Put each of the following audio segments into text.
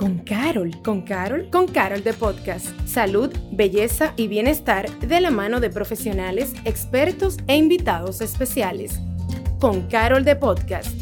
con Carol, con Carol, con Carol de Podcast. Salud, belleza y bienestar de la mano de profesionales, expertos e invitados especiales. Con Carol de Podcast.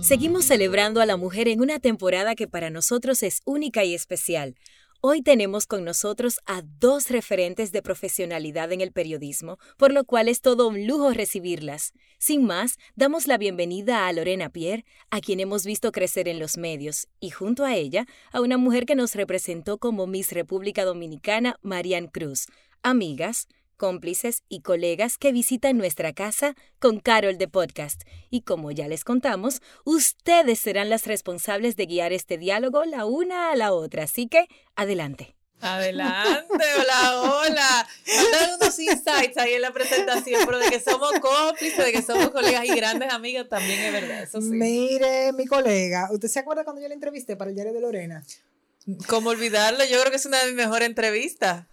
Seguimos celebrando a la mujer en una temporada que para nosotros es única y especial. Hoy tenemos con nosotros a dos referentes de profesionalidad en el periodismo, por lo cual es todo un lujo recibirlas. Sin más, damos la bienvenida a Lorena Pierre, a quien hemos visto crecer en los medios, y junto a ella, a una mujer que nos representó como Miss República Dominicana, Marianne Cruz. Amigas, cómplices y colegas que visitan nuestra casa con Carol de Podcast. Y como ya les contamos, ustedes serán las responsables de guiar este diálogo la una a la otra. Así que, adelante. Adelante, hola, hola. Mandan unos insights ahí en la presentación, pero de que somos cómplices, de que somos colegas y grandes amigas también es verdad, eso sí. Mire, mi colega, ¿usted se acuerda cuando yo la entrevisté para el diario de Lorena? ¿Cómo olvidarlo? Yo creo que es una de mis mejores entrevistas.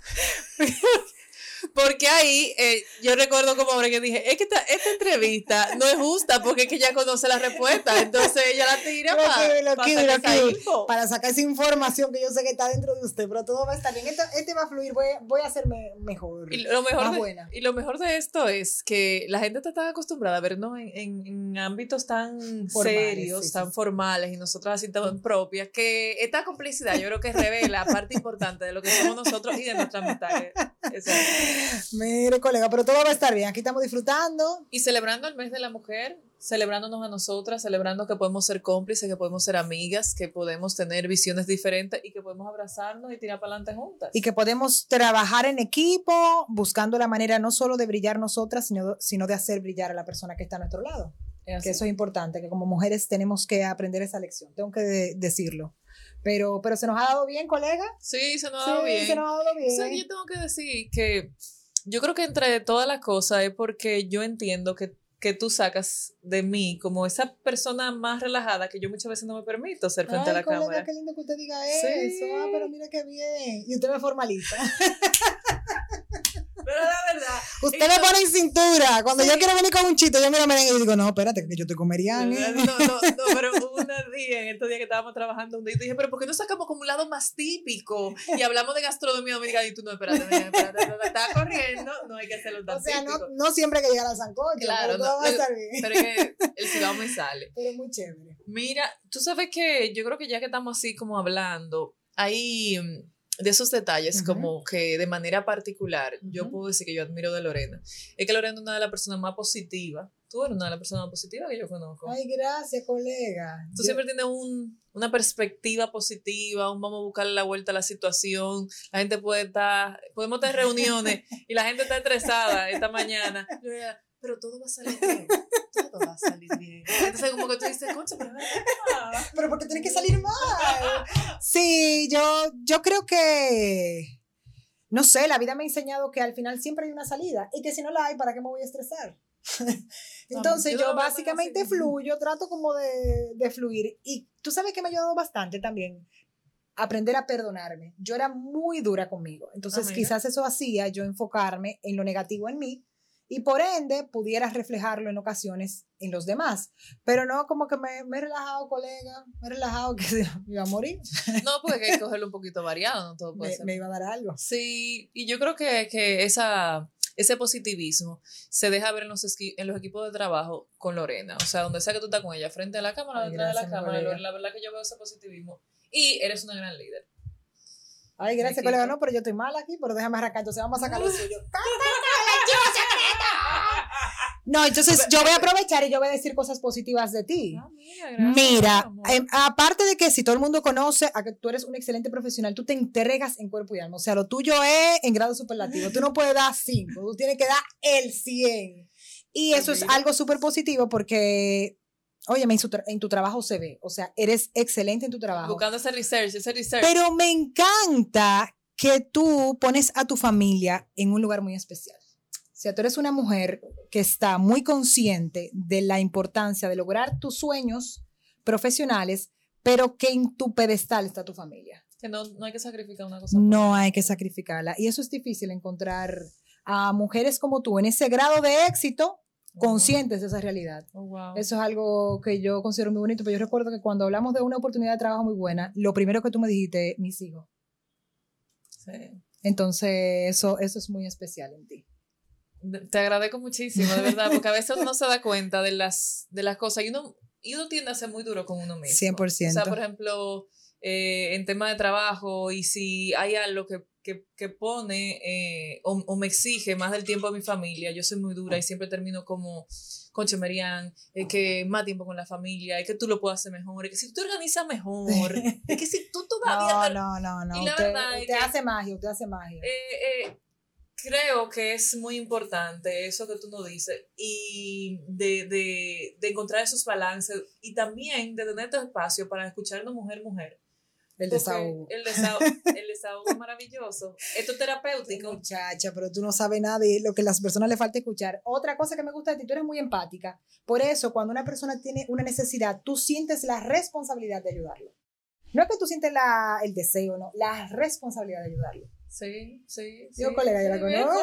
Porque ahí, eh, yo recuerdo como ahora que dije, es que esta, esta, entrevista no es justa porque es que ella conoce la respuesta, entonces ella la tira para, para, para sacar esa información que yo sé que está dentro de usted, pero todo va a estar bien, este, este va a fluir, voy, voy a hacerme mejor, y lo mejor más de, buena. Y lo mejor de esto es que la gente está tan acostumbrada a vernos en, en, en ámbitos tan formales, serios, sí, tan sí. formales, y nosotras así tan propias, que esta complicidad yo creo que revela parte importante de lo que somos nosotros y de nuestra amistad. Mire, colega, pero todo va a estar bien. Aquí estamos disfrutando. Y celebrando el mes de la mujer, celebrándonos a nosotras, celebrando que podemos ser cómplices, que podemos ser amigas, que podemos tener visiones diferentes y que podemos abrazarnos y tirar para adelante juntas. Y que podemos trabajar en equipo, buscando la manera no solo de brillar nosotras, sino, sino de hacer brillar a la persona que está a nuestro lado. Que eso es importante, que como mujeres tenemos que aprender esa lección. Tengo que de decirlo. Pero, pero se nos ha dado bien, colega. Sí, se nos ha dado sí, bien. Se nos ha dado bien. O sea, yo tengo que decir que yo creo que entre todas las cosas es porque yo entiendo que, que tú sacas de mí como esa persona más relajada que yo muchas veces no me permito ser frente Ay, a la colega, cámara. qué lindo que usted diga eso. Sí. Ah, pero mira qué bien. Y usted me formaliza. Pero la verdad. Usted me pone en cintura. Cuando sí. yo quiero venir con un chito, yo miro merengue y digo, no, espérate, que yo con Meriani. No, no, no, no, pero un día, en estos días que estábamos trabajando, un día, dije, pero ¿por qué no sacamos como un lado más típico? Y hablamos de gastronomía dominicana y tú, no, espérate, espérate, espérate, está corriendo, no hay que hacerlo tan O sea, típico. no, no siempre hay que llegar al sancocho, claro, pero no, todo va a estar bien. Pero es que el ciudad me sale. Pero muy chévere. Mira, tú sabes que yo creo que ya que estamos así como hablando, hay de esos detalles, uh -huh. como que de manera particular, uh -huh. yo puedo decir que yo admiro de Lorena, es que Lorena es una de las personas más positivas. Tú eres una de las personas más positivas que yo conozco. Ay, gracias, colega. Tú yo... siempre tienes un, una perspectiva positiva, un vamos a buscarle la vuelta a la situación. La gente puede estar, podemos tener reuniones y la gente está estresada esta mañana. Yo diría, pero todo va a salir bien. Todo va a salir bien. Entonces, como que tú dices, concha, pero Pero porque tiene que salir mal. Sí, yo, yo creo que. No sé, la vida me ha enseñado que al final siempre hay una salida y que si no la hay, ¿para qué me voy a estresar? Entonces no, yo, yo básicamente fluyo, trato como de, de fluir. Y tú sabes que me ha ayudado bastante también aprender a perdonarme. Yo era muy dura conmigo. Entonces, oh, quizás eso hacía yo enfocarme en lo negativo en mí y por ende pudieras reflejarlo en ocasiones en los demás. Pero no como que me, me he relajado, colega, me he relajado que se, me iba a morir. No, porque hay que cogerlo un poquito variado, no todo puede me, ser. Me iba a dar algo. Sí, y yo creo que, que esa, ese positivismo se deja ver en los, en los equipos de trabajo con Lorena. O sea, donde sea que tú estás con ella, frente a la cámara, Ay, detrás de la cámara, colega. la verdad que yo veo ese positivismo. Y eres una gran líder. Ay, gracias, colega. No, pero yo estoy mal aquí, pero déjame arrancar. Entonces vamos a sacar lo suyo. No, entonces yo voy a aprovechar y yo voy a decir cosas positivas de ti. Ah, mira, mira eh, aparte de que si todo el mundo conoce a que tú eres un excelente profesional, tú te entregas en cuerpo y alma. O sea, lo tuyo es en grado superlativo. Tú no puedes dar 5, tú tienes que dar el 100. Y eso es algo súper positivo porque Oye, en, en, tu trabajo se ve, o sea, eres excelente en tu trabajo. Buscando ese research, ese research. Pero me encanta que tú pones a tu familia en un lugar muy especial. O sea, tú eres una mujer que está muy consciente de la importancia de lograr tus sueños profesionales, pero que en tu pedestal está tu familia. Que no, no hay que sacrificar una cosa. No hay que sacrificarla. Y eso es difícil encontrar a mujeres como tú en ese grado de éxito conscientes de esa realidad. Oh, wow. Eso es algo que yo considero muy bonito, pero yo recuerdo que cuando hablamos de una oportunidad de trabajo muy buena, lo primero que tú me dijiste, mis hijos. Sí. Entonces, eso, eso es muy especial en ti. Te agradezco muchísimo, de verdad, porque a veces uno no se da cuenta de las, de las cosas y uno, y uno tiende a ser muy duro con uno mismo. 100%. O sea, por ejemplo, eh, en tema de trabajo y si hay algo que, que, que pone eh, o, o me exige más del tiempo de mi familia, yo soy muy dura y siempre termino como, concho, Merian, es que más tiempo con la familia, es que tú lo puedes hacer mejor, es que si tú te organizas mejor, es que si tú todavía... No, no, no, no. Y la Usted, verdad es usted que- hace magia, usted hace magia. Eh, eh, creo que es muy importante eso que tú nos dices y de, de, de encontrar esos balances y también de tener tu espacio para escucharnos mujer, mujer. el desahogo. El desahogo, el desahogo es maravilloso. Esto es terapéutico. Muchacha, pero tú no sabes nada de lo que a las personas le falta escuchar. Otra cosa que me gusta de ti, tú eres muy empática. Por eso, cuando una persona tiene una necesidad, tú sientes la responsabilidad de ayudarlo. No es que tú sientes la, el deseo, no, la responsabilidad de ayudarlo. Sí, sí. Yo, sí, colega, yo la conozco.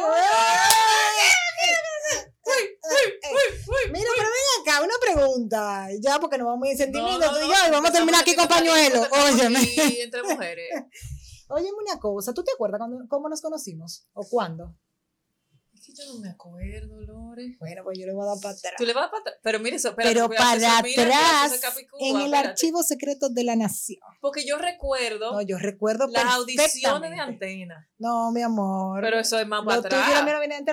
Mira, pero ven acá, una pregunta. Ya, porque nos vamos a ir en No, no, y no, yo, vamos a terminar aquí con pañuelo. Óyeme. Entre mujeres. Óyeme una cosa, ¿tú te acuerdas cuando, cómo nos conocimos? ¿O cuándo? Que yo no me acuerdo, Lore. Bueno, pues yo le voy a dar para atrás. Tú le vas para atrás. Pero mire eso, espérate, Pero eso, para mira, atrás, eso es Capicúa, en el espérate. archivo secreto de la nación. Porque yo recuerdo No, yo recuerdo las audiciones de antena. No, mi amor. Pero eso es más para atrás.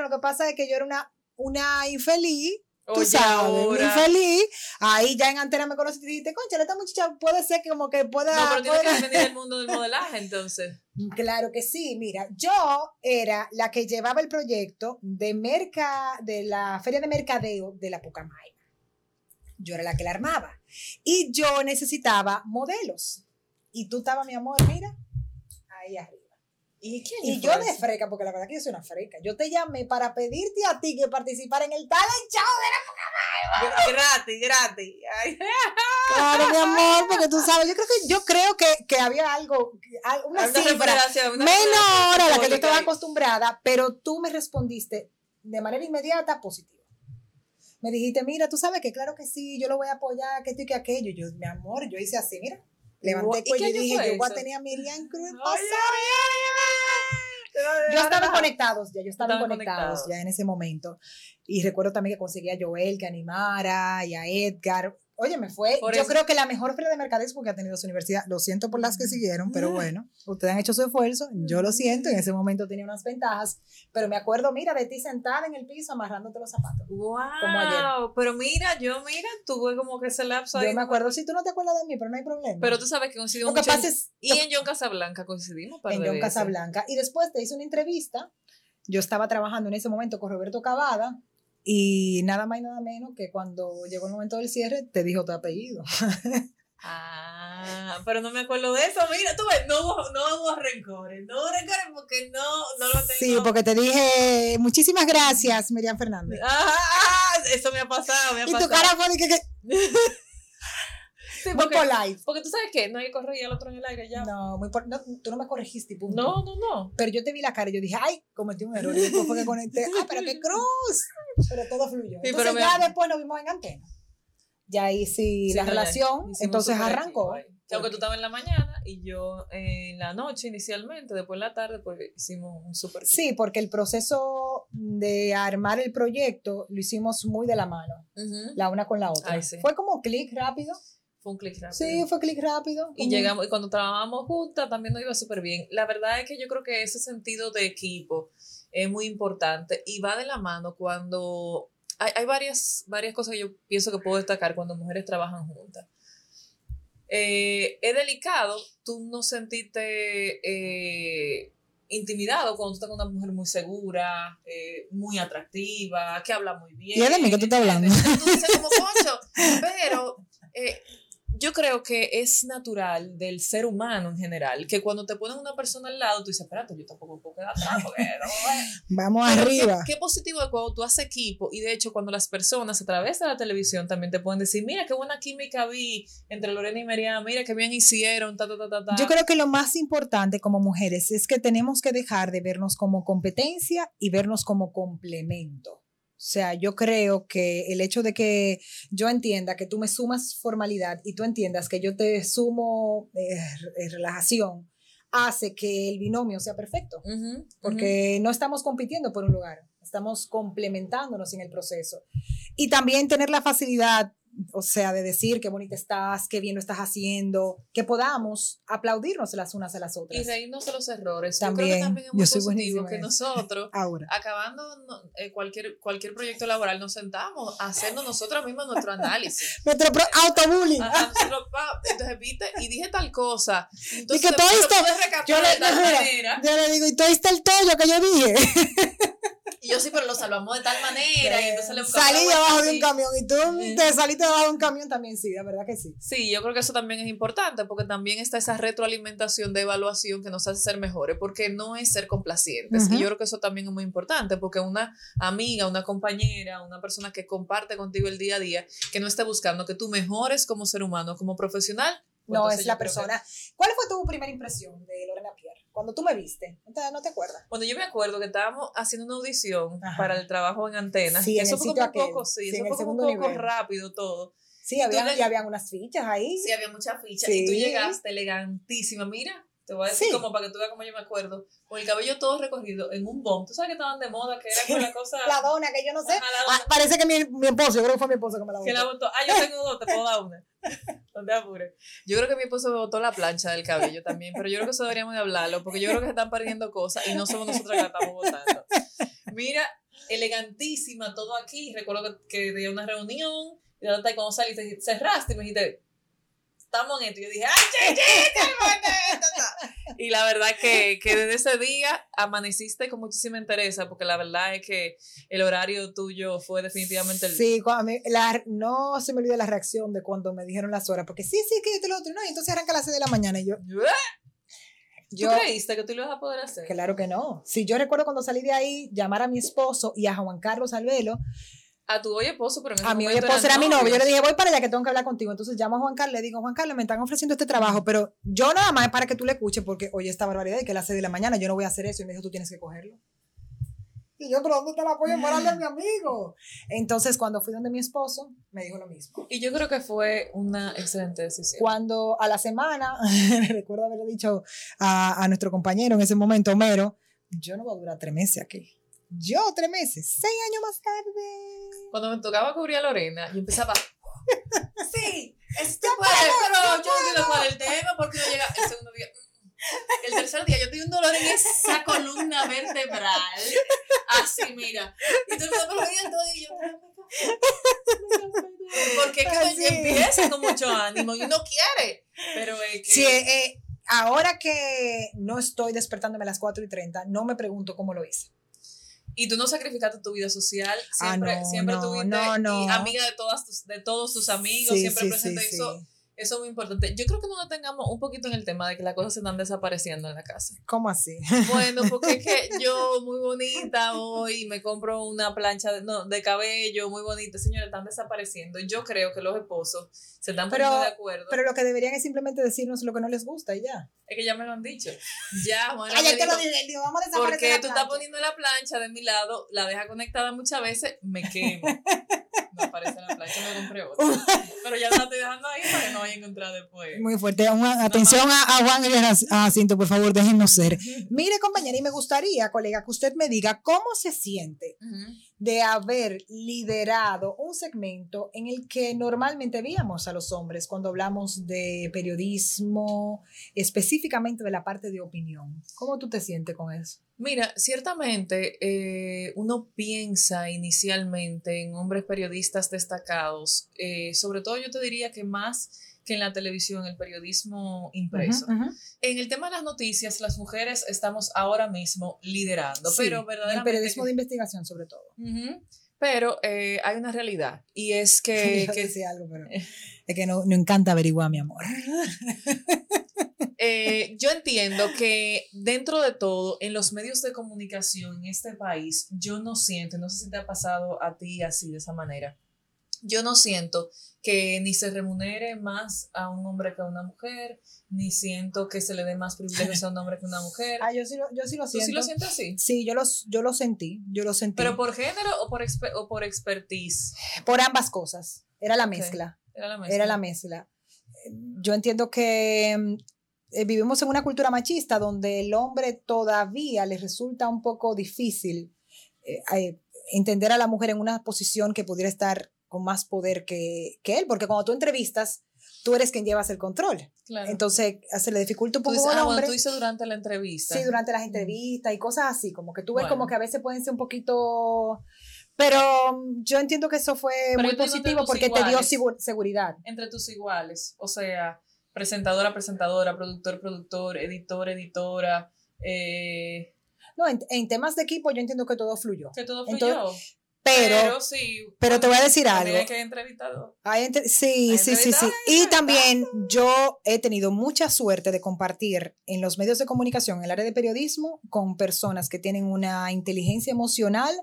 lo que pasa es que yo era una, una infeliz, tú Oye, sabes, una ahora. infeliz. Ahí ya en antena me conociste y dijiste, concha, esta muchacha puede ser que como que pueda... No, pero tiene pueda-". que venir del mundo del modelaje, entonces. Claro que sí, mira, yo era la que llevaba el proyecto de merca, de la feria de mercadeo de la Pucamaima. Yo era la que la armaba. Y yo necesitaba modelos. Y tú estabas, mi amor, mira, ahí arriba. ¿Y yo de freca, porque la verdad que yo soy una freca. Yo te llamé para pedirte a ti que participara en el talent show. Gratis, gratis. Ay. Claro, mi amor, porque tú sabes, yo creo que, yo creo que, que había algo, al- una Una cifra una menor a la que yo estaba acostumbrada, pero tú me respondiste de manera inmediata positiva. Me dijiste, mira, tú sabes que claro que sí, yo lo voy a apoyar, que esto y que aquello. Y yo, mi amor, yo hice así, mira. Levanté el ¿Y cuello y dije, yo voy a tener a Miriam Cruz pasada. Yo estaba conectados ya, yo estaba Estaban conectados conectados. ya en ese momento. Y recuerdo también que conseguí a Joel que animara y a Edgar. Oye, me fue, Por yo eso- creo que la mejor feria de mercadeo que ha tenido su universidad. Lo siento por las que siguieron, pero bueno, ustedes han hecho su esfuerzo. Yo lo siento, en ese momento tenía unas ventajas. Pero me acuerdo, mira, de ti sentada en el piso amarrándote los zapatos. Wow, ayer. pero mira, yo mira, tuve como que ese lapso ahí. Yo me acuerdo, si tú no te acuerdas de mí, pero no hay problema. Pero tú sabes que coincidimos mucho. en- es y en John Casablanca coincidimos en John. Casablanca. Y después te hice una entrevista. Yo estaba trabajando en ese momento con Roberto Cavada. Y nada más y nada menos que cuando llegó el momento del cierre, te dijo tu apellido. Ah, pero no me acuerdo de eso. Mira, tú ves, no hubo, no hubo rencores. No hubo rencores porque no, no lo tengo. Sí, porque te dije, muchísimas gracias, Miriam Fernández. Ah, ah, eso me ha pasado, me ha Y tu pasado. cara fue de que, que Sí, muy porque, polite. porque tú sabes que no hay que correr y el otro en el aire ya. No, muy por- no, tú no me corregiste, punto. no, no. no. Pero yo te vi la cara y yo dije, ay, cometí un error. Y después fue que conecté, ah, pero qué cruz. Pero todo fluyó. Sí, Entonces pero me- ya después nos vimos en antena. Ya ahí sí, la ya relación, entonces arrancó. Aunque tú estabas en la mañana y yo en la noche inicialmente, después en la tarde, pues hicimos un equipo. Sí, porque el proceso de armar el proyecto lo hicimos muy de la mano, Ujú. la una con la otra. Ay, sí. Fue como clic rápido. Fue un clic rápido. Sí, fue clic rápido. Y llegamos, y cuando trabajábamos juntas también nos iba súper bien. La verdad es que yo creo que ese sentido de equipo es muy importante y va de la mano cuando hay, hay varias, varias cosas que yo pienso que puedo destacar cuando mujeres trabajan juntas. Eh, es delicado tú no sentirte eh, intimidado cuando tú estás con una mujer muy segura, eh, muy atractiva, que habla muy bien. ¿Y de mí que tú estás hablando? Tú dices como, "Concho", pero eh, yo creo que es natural del ser humano en general, que cuando te ponen una persona al lado, tú dices, espérate, yo tampoco puedo quedar atrás, porque no, eh". Vamos Pero arriba. Qué, qué positivo es cuando tú haces equipo y de hecho cuando las personas a través de la televisión también te pueden decir, mira qué buena química vi entre Lorena y Miriam, mira qué bien hicieron, ta, ta, ta, ta, ta. Yo creo que lo más importante como mujeres es que tenemos que dejar de vernos como competencia y vernos como complemento. Sea, yo creo que el hecho de que yo entienda que tú me sumas formalidad y tú entiendas que yo te sumo eh, eh, relajación, hace que el binomio sea perfecto, porque no estamos compitiendo por un lugar, estamos complementándonos en el proceso. Y también tener la facilidad, o sea, de decir qué bonita estás, qué bien lo estás haciendo, que podamos aplaudirnos las unas a las ujú. Y otras. reírnos de los errores. yo creo que También, también es muy positivo que nosotros Ahora. acabando no, eh, cualquier, cualquier proyecto laboral, nos sentamos haciendo nosotros mismos nuestro análisis. Nuestro autobullying. Entonces, viste, y dije tal cosa. Entonces, que todo lo esto- yo le- tal mira. Yo le digo, y todo está el tollo que yo dije. Y yo sí, pero lo salvamos de tal manera. y entonces le Salí debajo de un camión y tú te saliste debajo de un camión también, sí, la verdad que sí. Sí, yo creo que eso también es importante porque también está esa retroalimentación de evaluación que nos hace ser mejores, porque no es ser complacientes. Y yo creo que eso también es muy importante porque una amiga, una compañera, una persona que comparte contigo el día a día, que no esté buscando que tú mejores como ser humano, como profesional. pues No, es la que- persona. ¿Cuál fue tu primera impresión de Lorena Pierre? Cuando tú me viste, ¿no te, no te acuerdas? Bueno, yo me acuerdo que estábamos haciendo una audición Ajá. para el trabajo en antena. Sí, eso fue como un poco, sí, Sí, eso fue como un poco nivel. rápido todo. Sí, había, le- y habían unas fichas ahí. Sí, había mucha ficha. Sí. Y tú llegaste elegantísima. Mira, te voy a decir Sí. como para que tú veas como yo me acuerdo. Con el cabello todo recogido en un bomb. Tú sabes que estaban de moda, que era con la cosa. La dona, que yo no sé. Ajá, Ah, parece que mi, mi esposo, yo creo que fue mi esposo que me la que la botó. botó. Ah, yo tengo dos, te puedo dar una. No te apures. Yo creo que mi esposo me botó la plancha del cabello también, pero yo creo que eso deberíamos de hablarlo, porque yo creo que se están perdiendo cosas y no somos nosotros que la estamos botando. Mira, elegantísima, todo aquí. Recuerdo que, que tenía una reunión y cuando saliste, cerraste y me dijiste, estamos en esto. Y yo dije, ¡ay, chichita! Y la verdad que, que desde ese día amaneciste con muchísima interés, porque la verdad es que el horario tuyo fue definitivamente el... Sí, cuando me- la- no se me olvida la reacción de cuando me dijeron las horas, porque sí, sí, que y lo otro, no, y entonces arranca a las 6 de la mañana y yo, ¿Tú yo, creíste que tú lo ibas a poder hacer? claro que no. Si yo recuerdo cuando salí de ahí, llamar a mi esposo y a Juan Carlos Albelo, A tu hoy esposo, pero en ese a mi hoy esposo era mi novio, yo le dije, voy para allá que tengo que hablar contigo. Entonces llamo a Juan Carlos, le digo, Juan Carlos, me están ofreciendo este trabajo, pero yo nada más es para que tú le escuches, porque oye, esta barbaridad y que a las 6 de la mañana yo no voy a hacer eso. Y me dijo, tú tienes que cogerlo. Y yo, pero ¿dónde está el apoyo moral de mi amigo? Entonces, cuando fui donde mi esposo, me dijo lo mismo. Y yo creo que fue una excelente decisión. Cuando a la semana, recuerdo haberle dicho a, a nuestro compañero en ese momento, Homero, yo no voy a durar tres meses aquí. Yo tres meses, seis años más tarde. Cuando me tocaba cubrir a Lorena, yo empezaba, sí, este puede, pero yo no cuál es el tema, porque no llega el segundo día. mm, El tercer día yo tenía un dolor en esa columna vertebral. Así, mira. Y todo el mundo me y yo. Porque es que empieza con mucho ánimo y uno quiere. Pero es que. Sí, eh, eh, ahora que no estoy despertándome a las 4 y 30, no me pregunto cómo lo hice. Y tú no sacrificaste tu vida social, Ah, siempre, no, siempre no, tuviste no, amiga de todas tus, de todos tus amigos, Sí, siempre presente. Eso. Eso es muy importante. Yo creo que no nos tengamos un poquito en el tema de que las cosas se están desapareciendo en la casa. ¿Cómo así? Bueno, porque es que yo muy bonita hoy me compro una plancha de, no, de cabello muy bonita. Señores, están desapareciendo. Yo creo que los esposos se están Pero- poniendo de acuerdo. Pero lo que deberían es simplemente decirnos lo que no les gusta y ya. es que ya me lo han dicho. Ya, Juana Ay, me ya te lo dije, digo, vamos a desaparecer Porque tú estás poniendo la plancha de mi lado, la deja conectada muchas veces, me quemo. Aparece la plancha, me compré otra. Pero ya la estoy dejando ahí para que no vaya a encontrar después. Muy fuerte. Una- atención a, a Juan y a Jacinto, por favor, déjennos ser. Mire, compañera, y me gustaría, colega, que usted me diga cómo se siente Ujú. De haber liderado un segmento en el que normalmente veíamos a los hombres cuando hablamos de periodismo, específicamente de la parte de opinión. ¿Cómo tú te sientes con eso? Mira, ciertamente eh, uno piensa inicialmente en hombres periodistas destacados, eh, sobre todo yo te diría que más que en la televisión, el periodismo impreso. Ujú, ujú. En el tema de las noticias, las mujeres estamos ahora mismo liderando, Sí, pero en el verdaderamente... periodismo de investigación, sobre todo. Ujú. Pero eh, hay una realidad y es que, Yo que, decía algo, pero es que no, no encanta averiguar, mi amor. eh, yo entiendo que dentro de todo, en los medios de comunicación en este país, yo no siento, no sé si te ha pasado a ti así de esa manera, yo no siento que ni se remunere más a un hombre que a una mujer, ni siento que se le dé más privilegios a un hombre que a una mujer. Ah, yo sí lo, yo sí lo ¿Tú siento. sí lo sientes así? Sí, yo lo, yo lo sentí, yo lo sentí. ¿Pero por género o por, expe- o por expertise? Por ambas cosas. Era la mezcla. Era la mezcla. Era la mezcla. Yo entiendo que mm, eh, vivimos en una cultura machista donde el hombre todavía le resulta un poco difícil eh, eh, entender a la mujer en una posición que pudiera estar con más poder que, que él, porque cuando tú entrevistas, tú eres quien llevas el control. Claro. Entonces, se le dificulta un tú poco dices, al ah, hombre. bueno, tú dices durante la entrevista. Sí, durante las entrevistas y cosas así, como que tú ves Bueno. como que a veces pueden ser un poquito... Pero mm, yo entiendo que eso fue Pero muy positivo porque te dio iguales. seguridad. Entre tus iguales. O sea, presentadora, presentadora, productor, productor, editor, editora. Eh, No, en, en temas de equipo yo entiendo que todo fluyó. que todo Entonces, fluyó. Pero, sí. pero te voy a decir algo. hay que entrevistado. hay entre- sí, Hay sí, sí, sí. Y también yo he tenido mucha suerte de compartir en los medios de comunicación, en el área de periodismo, con personas que tienen una inteligencia emocional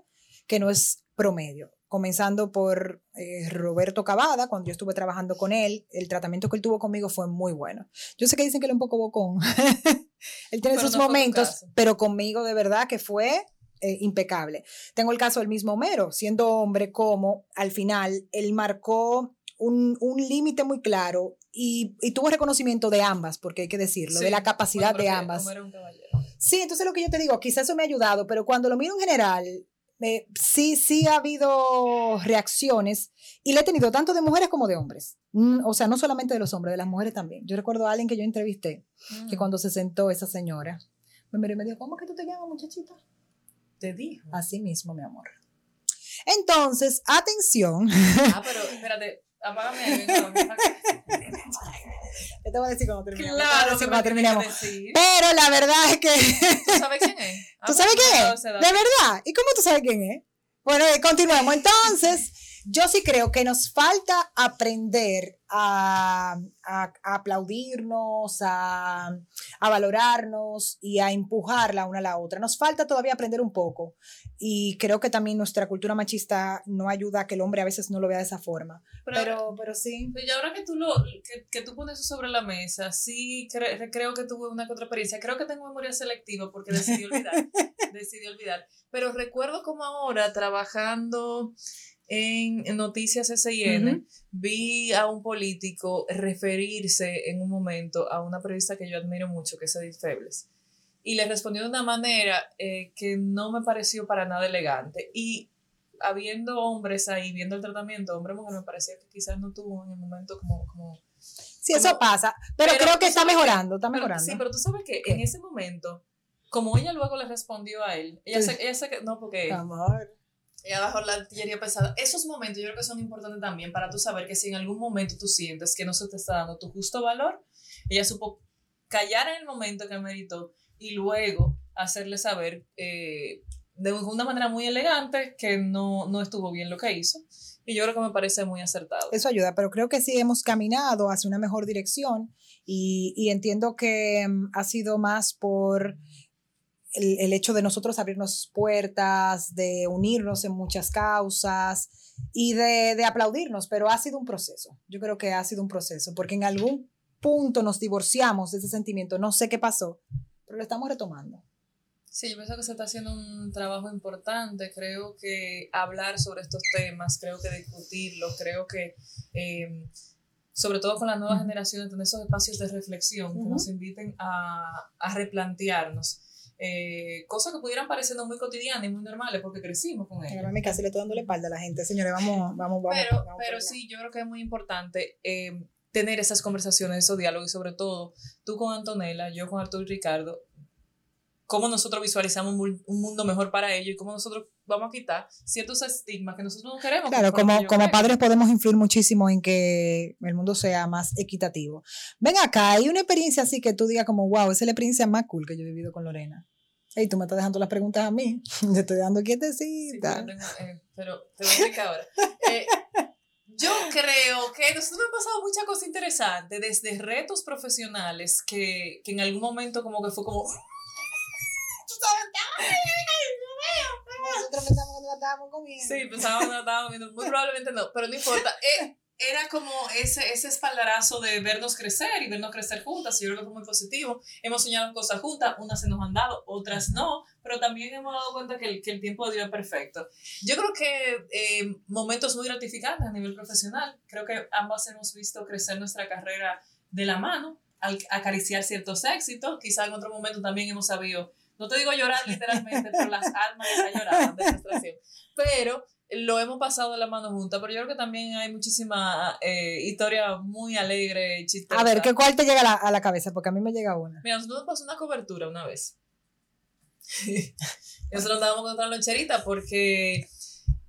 que no es promedio. Comenzando por eh, Roberto Cavada, cuando yo estuve trabajando con él, el tratamiento que él tuvo conmigo fue muy bueno. Yo sé que dicen que él es un poco bocón. él tiene Pero sus no momentos, pero conmigo de verdad que fue eh, impecable. Tengo el caso del mismo Homero, siendo hombre, como al final él marcó un, un límite muy claro y, y tuvo reconocimiento de ambas, porque hay que decirlo, de la capacidad de ambas. Homero era un caballero. Sí, entonces lo que yo te digo, quizás eso me ha ayudado, pero cuando lo miro en general, eh, sí, sí ha habido reacciones y le he tenido tanto de mujeres como de hombres. Mm, o sea, no solamente de los hombres, de las mujeres también. Yo recuerdo a alguien que yo entrevisté, que Mm. cuando se sentó esa señora, me miró y me dijo, ¿cómo que tú te llamas, muchachita? Te dijo. Así mismo, mi amor. Entonces, atención. Ah, pero espérate. Apágame ahí. Yo te voy a decir cuando terminemos. te voy a Claro, decir cuando terminemos. Pero la verdad es que ¿Tú sabes quién es? Ah, ¿Tú pues sabes me has quién es? ¿De verdad? ¿Y cómo tú sabes quién es? Bueno, eh, continuemos. Entonces, yo sí creo que nos falta aprender a, a- a aplaudirnos, a, a valorarnos y a empujar la una a la otra. Nos falta todavía aprender un poco. Y creo que también nuestra cultura machista no ayuda a que el hombre a veces no lo vea de esa forma. Pero, Pero, pero sí. y ahora que tú, lo, que, que tú pones eso sobre la mesa, sí cre- creo que tuve una otra experiencia. Creo que tengo memoria selectiva porque decidí olvidar. decidí olvidar. Pero recuerdo como ahora, trabajando en, Noticias SIN, Ujú. vi a un político referirse en un momento a una periodista que yo admiro mucho, que es Edith Febles. Y le respondió de una manera eh, que no me pareció para nada elegante. Y habiendo hombres ahí viendo el tratamiento, hombre-mujer, me parecía que quizás no tuvo en el momento como... como Sí, eso como- pasa. Pero, Pero creo que está mejorando, está pero- mejorando. sí, pero tú sabes que ¿Qué? en ese momento, como ella luego le respondió a él, ella se, ella se, no, porque Amor. Ella bajó la artillería pesada. Esos momentos yo creo que son importantes también para tú saber que si en algún momento tú sientes que no se te está dando tu justo valor, ella supo callar en el momento que meritó y luego hacerle saber eh, de una manera muy elegante que no, no estuvo bien lo que hizo. Y yo creo que me parece muy acertado. Eso ayuda, pero creo que sí hemos caminado hacia una mejor dirección y, y entiendo que mm, ha sido más por el, el hecho de nosotros abrirnos puertas, de unirnos en muchas causas y de, de aplaudirnos, pero ha sido un proceso. Yo creo que ha sido un proceso, porque en algún punto nos divorciamos de ese sentimiento, no sé qué pasó, pero lo estamos retomando. Sí, yo pienso que se está haciendo un trabajo importante. Creo que hablar sobre estos temas, creo que discutirlos, creo que eh, sobre todo con las nuevas generaciones, tener esos espacios de reflexión que Ujú. nos inviten a, a replantearnos eh, cosas que pudieran parecernos muy cotidianas y muy normales porque crecimos con ellas. Ahora casi le estoy dando la espalda a la gente, señores, vamos, vamos, vamos. Pero, vamos pero sí, yo creo que es muy importante eh, tener esas conversaciones, esos diálogos y sobre todo tú con Antonella, yo con Arturo y Ricardo, cómo nosotros visualizamos un mundo mejor para ellos y cómo nosotros vamos a quitar ciertos estigmas que nosotros no queremos. que Claro, como, como padres podemos influir muchísimo en que el mundo sea más equitativo. Ven acá, hay una experiencia así que tú digas como, wow, esa es la experiencia más cool que yo he vivido con Lorena. Ey, tú me estás dejando las preguntas a mí. Te estoy dando Sí, quietecita. pero, tengo- eh, pero te voy a explicar ahora. Eh, yo creo que nosotros hemos pasado muchas cosas interesantes, desde retos profesionales que, que en algún momento como que fue como... "Tú sabes, ay, ay, ay, ay, nosotros pensamos cuando la estábamos comiendo. Sí, pensábamos que la estábamos comiendo. Muy probablemente no, pero no importa. Eh, era como ese, ese espaldarazo de vernos crecer y vernos crecer juntas. Y yo creo que fue muy positivo. Hemos soñado cosas juntas, unas se nos han dado, otras no, pero también hemos dado cuenta que el, que el tiempo dio perfecto. Yo creo que eh, momentos muy gratificantes a nivel profesional. Creo que ambas hemos visto crecer nuestra carrera de la mano, al acariciar ciertos éxitos. Quizá en otro momento también hemos sabido, no te digo llorar literalmente, pero las almas ya lloraban de frustración. Pero lo hemos pasado de la mano juntas, pero yo creo que también hay muchísima eh, historia muy alegre, chistosa. A ver, ¿qué cuál te llega a la, a la cabeza? Porque a mí me llega una. Mira, nosotros nos pasó una cobertura una vez. nosotros andábamos con otra loncherita porque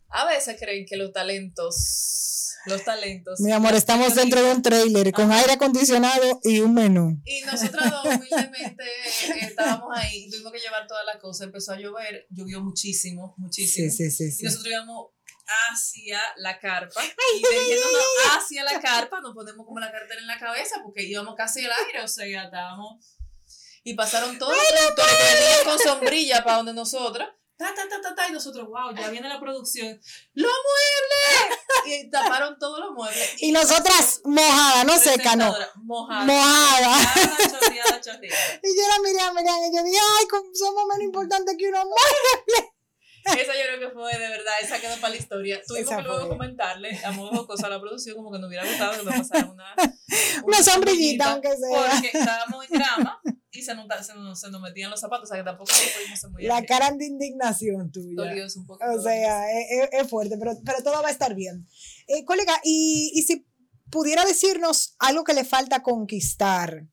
a veces creen que los talentos, los talentos. Mi amor, estamos dentro de un trailer con aire acondicionado y un menú. Y nosotras dos humildemente estábamos ahí, tuvimos que llevar toda la cosa, empezó a llover, llovió muchísimo, muchísimo. Sí, sí, sí. Y nosotros íbamos hacia la carpa y dirigiéndonos hacia la carpa nos ponemos como la cartera en la cabeza porque íbamos casi al aire, o sea, ya estábamos y pasaron todos los productores que venían con sombrilla para donde nosotras ta, ta, ta, ta, ta, y nosotros, wow, ya viene la producción, ¡los muebles! Y taparon todos los muebles. Y nosotras mojadas, no seca, no. Mojada. Mojada. Chorreada, chorreada, chorreada. Y yo la miré a Miriam y yo dije, ay, somos menos importantes que unos muebles. Esa yo creo que fue de verdad, esa quedó para la historia. Tuvimos que luego comentarle a modo jocoso a la producción como que nos hubiera gustado que nos pasaran una, Una sombrillita, aunque sea. Porque estábamos en cama y se nos, se nos, se nos metían los zapatos, o sea que tampoco nos pudimos muy La cara de indignación tuya. Dolidos un poco. O sea, es, es- fuerte, pero, pero todo va a estar bien. Eh, colega, y, y si pudiera decirnos algo que le falta conquistar,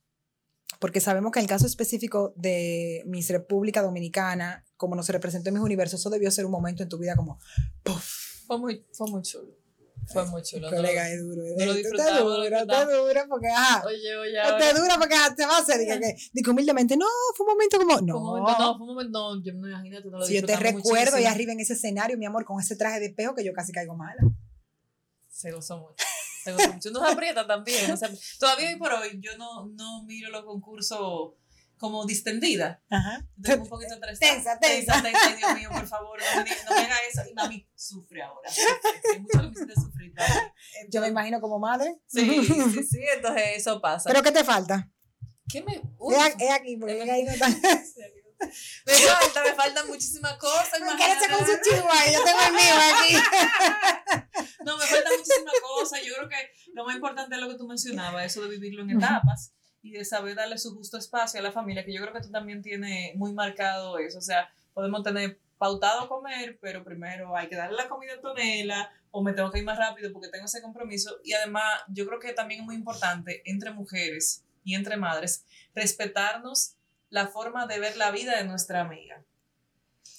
porque sabemos que en el caso específico de Miss República Dominicana, como nos representó en mis universos, eso debió ser un momento en tu vida como, ¡puf! fue, muy, fue muy chulo. Fue muy chulo. colega, es duro. no lo es- disfrutamos, te no lo dura, te disfrutamos. dura, porque, ajá. Oye, oye, Te ahora. dura porque ajá, te va a hacer, diga que, diga humildemente, no, fue un momento como, no. Fue un momento, no, fue un momento, no, yo no imagínate, no lo Si yo te recuerdo y arriba en ese escenario, mi amor, con ese traje de espejo que yo casi caigo mala. Se gozó mucho. Se gozó mucho. Uno se aprieta también. o sea, todavía hoy por hoy yo no, no miro los concursos como distendida. Ajá. Estoy un poquito. Tensa, tensa. tensa. Dios mío, por favor, no me, no me haga eso. Y mami sufre ahora. Sufre. Hay mucho que me hiciste sufrir. Yo me imagino como madre. Sí, sí, sí, entonces eso pasa. ¿Pero qué te falta? ¿Qué me.? Uy, Es, aquí, porque ahí no está. me falta, me faltan muchísimas cosas. Quédese con su ahí, yo tengo el mío aquí. No, me faltan muchísimas cosas. Yo creo que lo más importante es lo que tú mencionabas, eso de vivirlo en etapas y de saber darle su justo espacio a la familia, que yo creo que tú también tienes muy marcado eso. O sea, podemos tener pautado comer, pero primero hay que darle la comida a Antonella o me tengo que ir más rápido porque tengo ese compromiso. Y además, yo creo que también es muy importante entre mujeres y entre madres respetarnos la forma de ver la vida de nuestra amiga.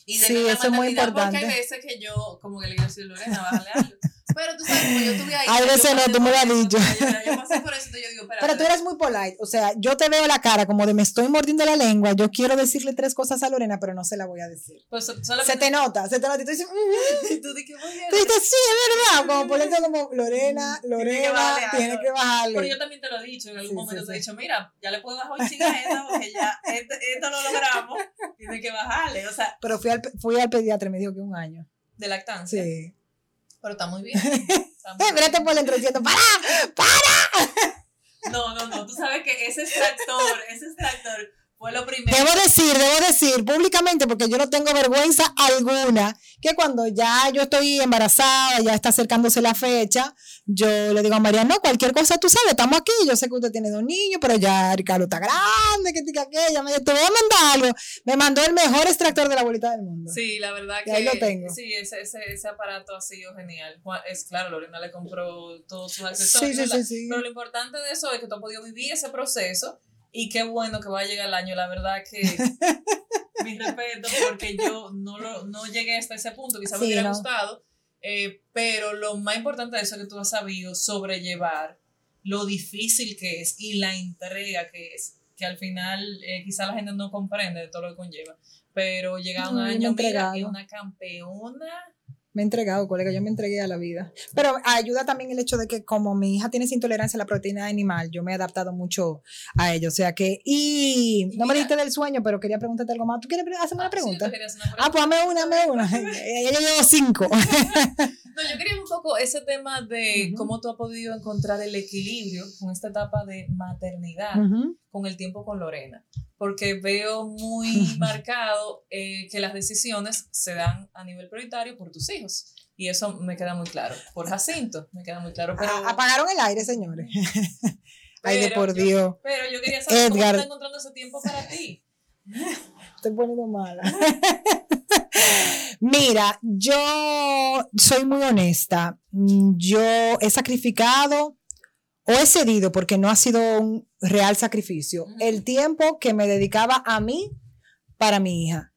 Y de Sí, eso es muy Porque importante. hay veces que yo, como que le digo Lorena, bájale algo. Pero tú sabes, como yo estuve ahí. Hay veces no, tú me lo has dicho. Yo, pasé por eso, yo digo, espérate. Pero tú eres muy polite. O sea, yo te veo la cara como de me estoy mordiendo la lengua. Yo quiero decirle tres cosas a Lorena, pero no se la voy a decir. Pues Se te nota, se te nota. Y tú dices, "Mm". y tú dices, tú dices, sí, es verdad. Como por eso, como Lorena, Lorena, tiene que bajarle. Pero yo también te lo he dicho, en algún Sí, momento sí, te he dicho, mira, ya le puedo bajar un chinga esta porque ya este- esto lo logramos, tiene que bajarle, o sea, Pero fui al, fui al pediatra y me dijo que un año. de lactancia. Sí. Pero está muy bien. está muy mírate por el entrecito. ¡Para! No, no, no, tú sabes que ese extractor, ese extractor fue lo primero. Debo decir, debo decir públicamente, porque yo no tengo vergüenza alguna, que cuando ya yo estoy embarazada, ya está acercándose la fecha, yo le digo a María, no, cualquier cosa, tú sabes, estamos aquí, yo sé que usted tiene dos niños, pero ya Ricardo está grande, que tica aquella, me te voy a mandar algo. Me mandó el mejor extractor de la bolita del mundo. Sí, la verdad Y que ahí lo tengo. sí, ese, ese, ese aparato ha sido genial. Juan- Es claro, Lorena le compró todos sus sí, accesorios. sí, ¿verdad? sí, sí. Pero lo importante de eso es que tú has podido vivir ese proceso y qué bueno que va a llegar el año. La verdad que mi respeto porque yo no, lo, no llegué hasta ese punto, quizás me Sí, hubiera no. gustado, eh, pero lo más importante de eso es que tú has sabido sobrellevar lo difícil que es y la entrega que es, que al final eh, quizás la gente no comprende de todo lo que conlleva. Pero llega un No, año, mira, una campeona Me he entregado, colega, yo me entregué a la vida. Pero ayuda también el hecho de que como mi hija tiene intolerancia a la proteína animal, yo me he adaptado mucho a ello. O sea que, y no me dijiste del sueño, pero quería preguntarte algo más. ¿Tú quieres hacerme una Ah, sí, pregunta? tú querías una Ah, pues hazme una, hazme una. Yo llevo cinco. No, yo quería un poco ese tema de Ujú. cómo tú has podido encontrar el equilibrio con esta etapa de maternidad, Ujú. con el tiempo con Lorena, porque veo muy marcado eh, que las decisiones se dan a nivel prioritario por tus hijos. Y eso me queda muy claro. Por Jacinto, me queda muy claro. Pero, A- Apagaron el aire, señores. Ay, de por yo- Dios. Pero yo quería saber cómo Edgar. estás encontrando ese tiempo para ti. Estoy poniendo mala. Mira, yo soy muy honesta. Yo he sacrificado o he cedido, porque no ha sido un real sacrificio, el tiempo que me dedicaba a mí para mi hija.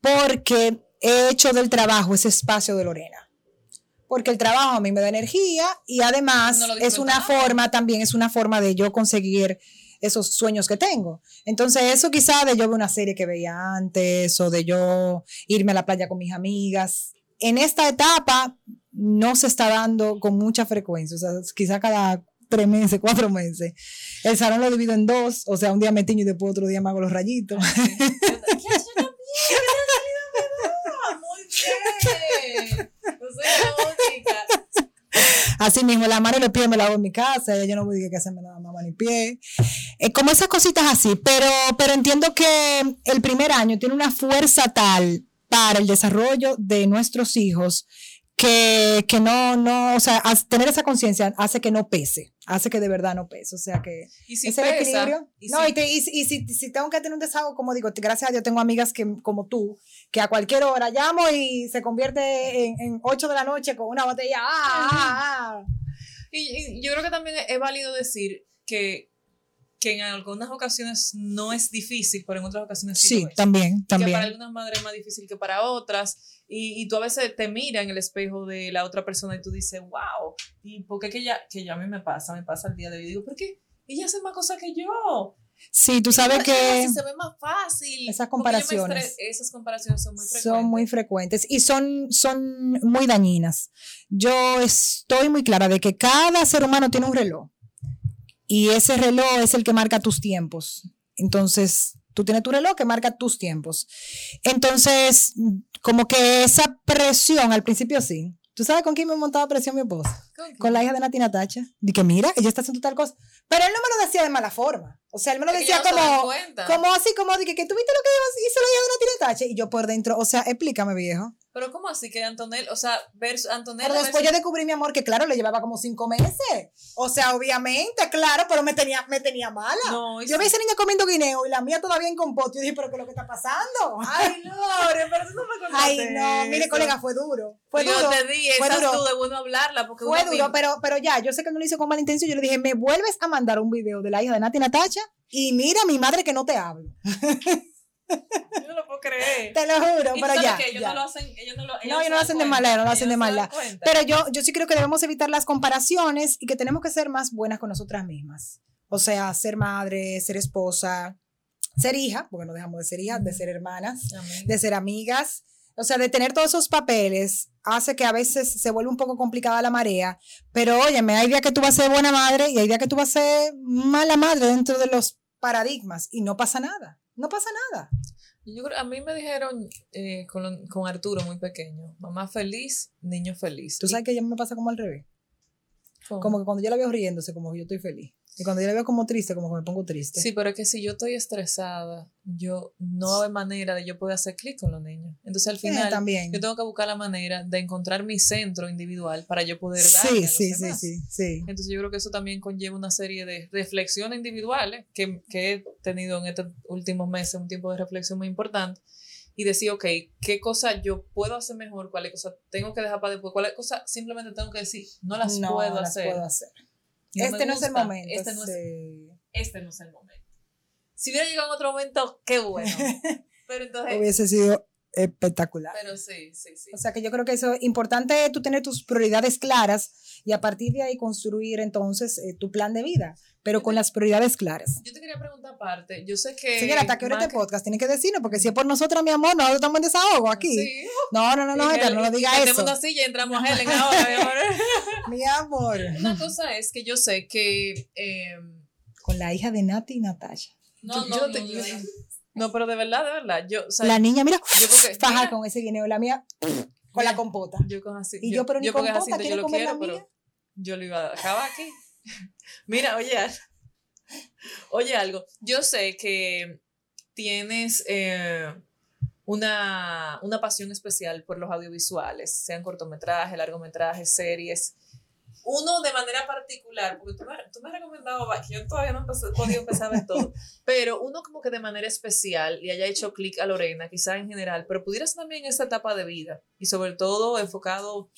Porque he hecho del trabajo ese espacio de Lorena. Porque el trabajo a mí me da energía y además No es una forma, también es una forma de yo conseguir esos sueños que tengo. Entonces, eso quizá de yo ver una serie que veía antes o de yo irme a la playa con mis amigas. En esta etapa no se está dando con mucha frecuencia, o sea, quizá cada tres meses, cuatro meses. El salón lo divido en dos, o sea, un día me tiño y después otro día me hago los rayitos. Sí. Yo- Ya, yo también, qué salida me da. Muy bien. No soy lógica. Así mismo, la mano y los pies me la hago en mi casa, yo no voy a decir que hacerme nada mamá ni pie. Eh, como esas cositas así, pero, pero entiendo que el primer año tiene una fuerza tal para el desarrollo de nuestros hijos que, que no, no, o sea, tener esa conciencia hace que no pese, hace que de verdad no pese, o sea que Y si pesa, equilibrio. y no, si- y, te- y, y si, si tengo que tener un desahogo, como digo, gracias a Dios tengo amigas que, como tú, que a cualquier hora llamo y se convierte en, en 8 de la noche con una botella. ¡Ah, ah, ah! Y, y yo creo que también es válido decir que, que en algunas ocasiones no es difícil, pero en otras ocasiones sí, Sí, lo es. también, Que para también. algunas madres es más difícil que para otras. Y, y tú a veces te miras en el espejo de la otra persona y tú dices, wow, ¿y por qué que ya, que ya a mí me pasa? Me pasa el día de hoy. Y digo, ¿por qué? Ella hace más cosas que yo. Sí, tú sabes que se ve más fácil. Esas comparaciones esas comparaciones son muy frecuentes. son muy frecuentes y son, son muy dañinas. Yo estoy muy clara de que cada ser humano tiene un reloj y ese reloj es el que marca tus tiempos. Entonces, tú tienes tu reloj que marca tus tiempos. Entonces, como que esa presión al principio sí. ¿Tú sabes con quién me montaba presión mi esposa? ¿Con la hija de Nati Natacha. De que mira, ella está haciendo tal cosa. Pero él no me lo decía de mala forma. O sea, él me lo decía no como, como así, como de que, que tú viste lo que hizo la hija de Nati Natacha. Y yo por dentro, o sea, explícame, viejo. Pero ¿cómo así que Antonella, o sea, ver Antonella... Pero después yo descubrí, mi amor, que claro, le llevaba como cinco meses. O sea, obviamente, claro, pero me tenía, me tenía mala. No, yo sí. vi a esa niña comiendo guineo y la mía todavía en compote. Yo dije, pero ¿qué es lo que está pasando? Ay, Lore, pero tú no me contaste Ay, no, mire, eso. colega, fue duro. Fue yo duro. te di, fue duro. tú de bueno hablarla, porque Fue duro, pero, pero ya, yo sé que no lo hizo con mala intención. Yo le dije, me vuelves a mandar un video de la hija de Nati Natacha y mira mi madre que no te hablo. Yo no lo puedo creer. Te lo juro, pero ya. que ellos ya. no lo hacen, ellos no lo, ellos No, ellos se no lo dan hacen de maldad, no lo hacen de maldad. Pero yo, yo sí creo que debemos evitar las comparaciones y que tenemos que ser más buenas con nosotras mismas. O sea, ser madre, ser esposa, ser hija, porque no dejamos de ser hijas, de ser hermanas, Amén. de ser amigas. O sea, de tener todos esos papeles hace que a veces se vuelve un poco complicada la marea. Pero óyeme, hay días que tú vas a ser buena madre y hay días que tú vas a ser mala madre dentro de los paradigmas y no pasa nada. No pasa nada. Yo creo, a mí me dijeron eh, con, con Arturo muy pequeño, mamá feliz, niño feliz. Tú sabes que ya me pasa como al revés. ¿cómo? Como que cuando yo la veo riéndose, como que yo estoy feliz. Y cuando yo la veo como triste, como que me pongo triste. Sí, pero es que si yo estoy estresada, yo no hay manera de yo poder hacer clic con los niños. Entonces al Sí, final también. yo tengo que buscar la manera de encontrar mi centro individual para yo poder dar. Sí, sí, sí, sí, sí. Entonces yo creo que eso también conlleva una serie de reflexiones individuales que, que he tenido en estos últimos meses, un tiempo de reflexión muy importante. Y decir, ok, ¿qué cosa yo puedo hacer mejor? ¿Cuáles cosas tengo que dejar para después? ¿Cuáles cosas simplemente tengo que decir? No las No puedo las hacer. puedo hacer. No este no es el momento. Este no es, este no es el momento. Si hubiera llegado en otro momento, qué bueno. Pero entonces, Hubiese sido espectacular. Pero sí, sí, sí. O sea que yo creo que eso es importante tú tener tus prioridades claras y a partir de ahí construir entonces eh, tu plan de vida, pero con las prioridades claras. Yo te quería preguntar aparte, yo sé que... Señora, ¿hasta qué hora este podcast? Tiene que decirnos, porque si es por nosotros, mi amor, nosotros estamos en desahogo aquí. Sí. No, no, no, no, Edgar, no Helen- lo diga eso. una silla y entramos a Helen ahora, mi amor. Mi amor. Una cosa es que yo sé que... eh, Con la hija de Nati y Natasha. yo- yo no te- yo- no, pero de verdad, de verdad. Yo, o sea, La niña, mira, yo porque- faja mira, con ese guineo, la mía con la compota. Yo con así. Y yo, pero ni yo compota, ¿quiere yo lo comer la quiero, pero mía? yo lo iba a acabar aquí. Mira, oye, oye algo. Yo sé que tienes eh, una, una pasión especial por los audiovisuales, sean cortometrajes, largometrajes, series. Uno de manera particular, porque tú me, tú me has recomendado, yo todavía no he podido empezar a todo, pero uno como que de manera especial y haya hecho clic a Lorena, quizá en general, pero pudieras también esta etapa de vida y sobre todo enfocado